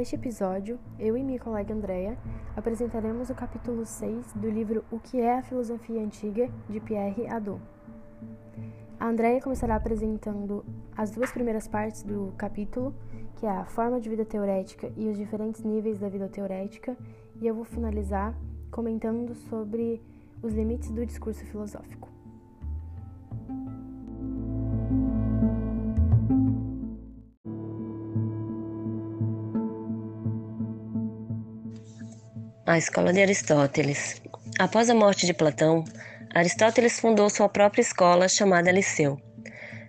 Neste episódio, eu e minha colega Andrea apresentaremos o capítulo 6 do livro O que é a Filosofia Antiga, de Pierre Hadot. A Andrea começará apresentando as duas primeiras partes do capítulo, que é a forma de vida teorética e os diferentes níveis da vida teorética, e eu vou finalizar comentando sobre os limites do discurso filosófico. A escola de Aristóteles. Após a morte de Platão, Aristóteles fundou sua própria escola chamada Liceu.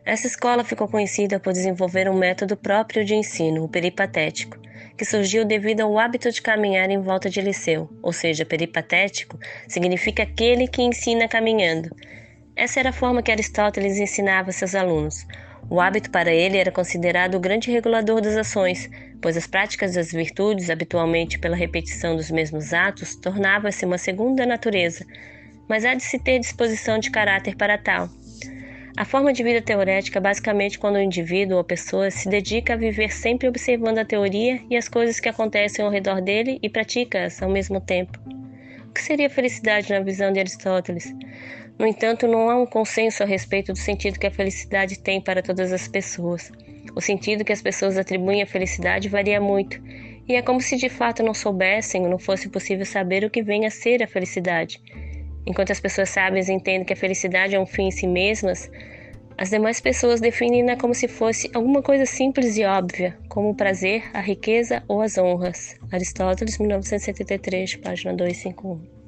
Essa escola ficou conhecida por desenvolver um método próprio de ensino, o peripatético, que surgiu devido ao hábito de caminhar em volta de Liceu, ou seja, peripatético significa aquele que ensina caminhando. Essa era a forma que Aristóteles ensinava seus alunos. O hábito para ele era considerado o grande regulador das ações, pois as práticas das virtudes, habitualmente pela repetição dos mesmos atos, tornava-se uma segunda natureza, mas há de se ter disposição de caráter para tal. A forma de vida teorética é basicamente quando o indivíduo ou pessoa se dedica a viver sempre observando a teoria e as coisas que acontecem ao redor dele e pratica-as ao mesmo tempo. O que seria felicidade na visão de Aristóteles? No entanto, não há um consenso a respeito do sentido que a felicidade tem para todas as pessoas. O sentido que as pessoas atribuem à felicidade varia muito, e é como se de fato não soubessem ou não fosse possível saber o que vem a ser a felicidade. Enquanto as pessoas sábias entendem que a felicidade é um fim em si mesmas, as demais pessoas definem-na como se fosse alguma coisa simples e óbvia, como o prazer, a riqueza ou as honras. Aristóteles, 1973, página 251.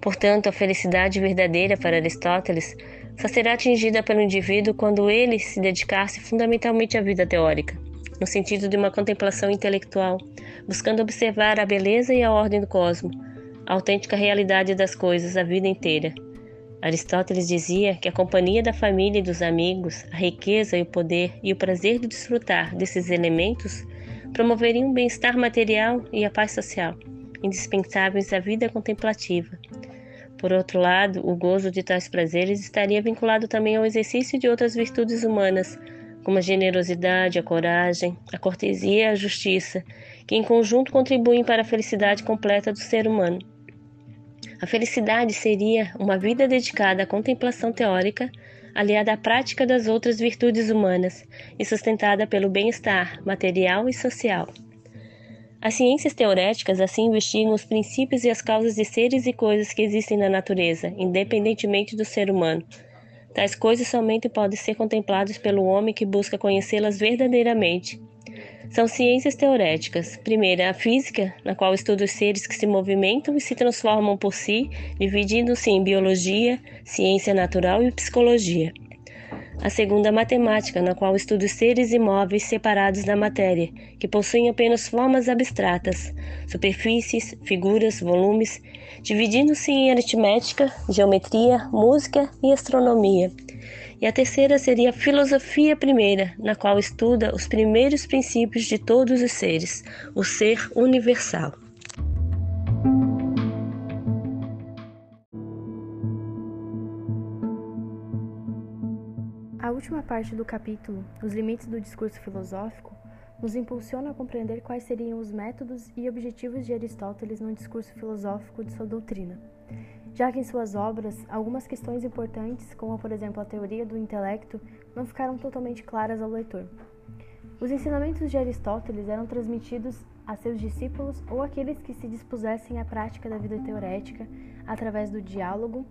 Portanto, a felicidade verdadeira para Aristóteles só será atingida pelo indivíduo quando ele se dedicar-se fundamentalmente à vida teórica, no sentido de uma contemplação intelectual, buscando observar a beleza e a ordem do cosmos, a autêntica realidade das coisas a vida inteira. Aristóteles dizia que a companhia da família e dos amigos, a riqueza e o poder e o prazer de desfrutar desses elementos promoveriam o bem-estar material e a paz social, indispensáveis à vida contemplativa. Por outro lado, o gozo de tais prazeres estaria vinculado também ao exercício de outras virtudes humanas, como a generosidade, a coragem, a cortesia e a justiça, que em conjunto contribuem para a felicidade completa do ser humano. A felicidade seria uma vida dedicada à contemplação teórica, aliada à prática das outras virtudes humanas e sustentada pelo bem-estar material e social. As ciências teoréticas assim investigam os princípios e as causas de seres e coisas que existem na natureza, independentemente do ser humano. Tais coisas somente podem ser contempladas pelo homem que busca conhecê-las verdadeiramente. São ciências teoréticas. Primeira, a física, na qual estuda os seres que se movimentam e se transformam por si, dividindo-se em biologia, ciência natural e psicologia. A segunda, matemática, na qual estuda os seres imóveis separados da matéria, que possuem apenas formas abstratas, superfícies, figuras, volumes, dividindo-se em aritmética, geometria, música e astronomia. E a terceira seria a filosofia primeira, na qual estuda os primeiros princípios de todos os seres, o ser universal. Última parte do capítulo, Os Limites do Discurso Filosófico, nos impulsiona a compreender quais seriam os métodos e objetivos de Aristóteles no discurso filosófico de sua doutrina, já que em suas obras algumas questões importantes, como por exemplo a teoria do intelecto, não ficaram totalmente claras ao leitor. Os ensinamentos de Aristóteles eram transmitidos a seus discípulos ou aqueles que se dispusessem à prática da vida teorética através do diálogo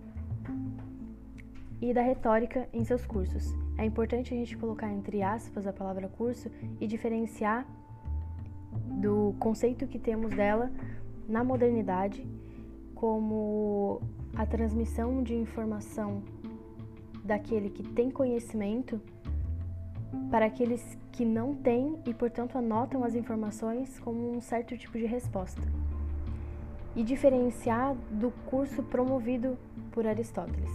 e da retórica em seus cursos. É importante a gente colocar entre aspas a palavra curso e diferenciar do conceito que temos dela na modernidade como a transmissão de informação daquele que tem conhecimento para aqueles que não têm e, portanto, anotam as informações como um certo tipo de resposta. E diferenciar do curso promovido por Aristóteles.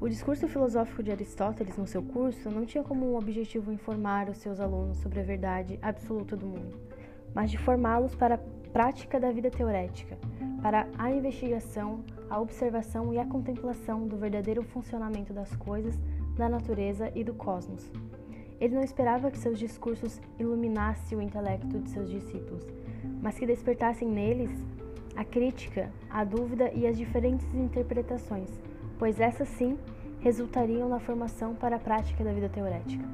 O discurso filosófico de Aristóteles no seu curso não tinha como objetivo informar os seus alunos sobre a verdade absoluta do mundo, mas de formá-los para a prática da vida teorética, para a investigação, a observação e a contemplação do verdadeiro funcionamento das coisas, da natureza e do cosmos. Ele não esperava que seus discursos iluminassem o intelecto de seus discípulos, mas que despertassem neles a crítica, a dúvida e as diferentes interpretações, pois essas sim resultariam na formação para a prática da vida teorética.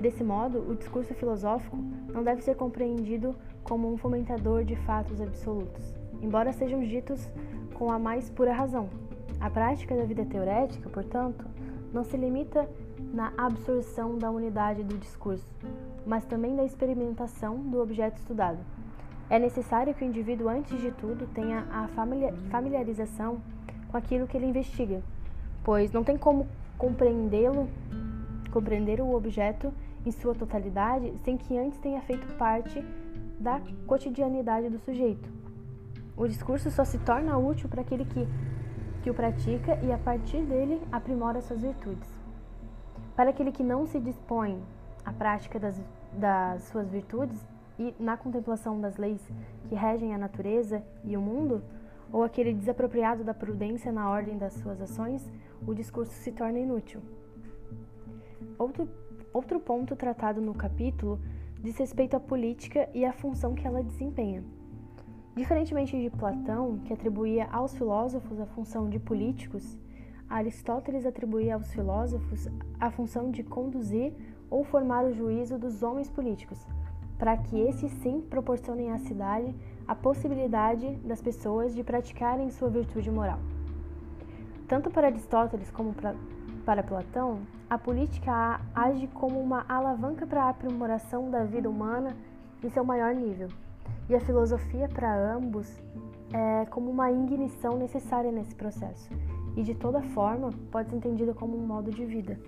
Desse modo, o discurso filosófico não deve ser compreendido como um fomentador de fatos absolutos, embora sejam ditos com a mais pura razão. A prática da vida teorética, portanto, não se limita na absorção da unidade do discurso, mas também da experimentação do objeto estudado. É necessário que o indivíduo, antes de tudo, tenha a familiarização com aquilo que ele investiga, pois não tem como compreendê-lo, compreender o objeto em sua totalidade sem que antes tenha feito parte da cotidianidade do sujeito. O discurso só se torna útil para aquele que, que o pratica e, a partir dele, aprimora suas virtudes. Para aquele que não se dispõe à prática das, das suas virtudes e na contemplação das leis que regem a natureza e o mundo, ou aquele desapropriado da prudência na ordem das suas ações, o discurso se torna inútil. Outro, outro ponto tratado no capítulo diz respeito à política e à função que ela desempenha. Diferentemente de Platão, que atribuía aos filósofos a função de políticos, Aristóteles atribuía aos filósofos a função de conduzir ou formar o juízo dos homens políticos, para que esses sim proporcionem à cidade a possibilidade das pessoas de praticarem sua virtude moral. Tanto para Aristóteles como para Platão, a política age como uma alavanca para a aprimoração da vida humana em seu maior nível, e a filosofia para ambos é como uma ignição necessária nesse processo, e de toda forma pode ser entendida como um modo de vida.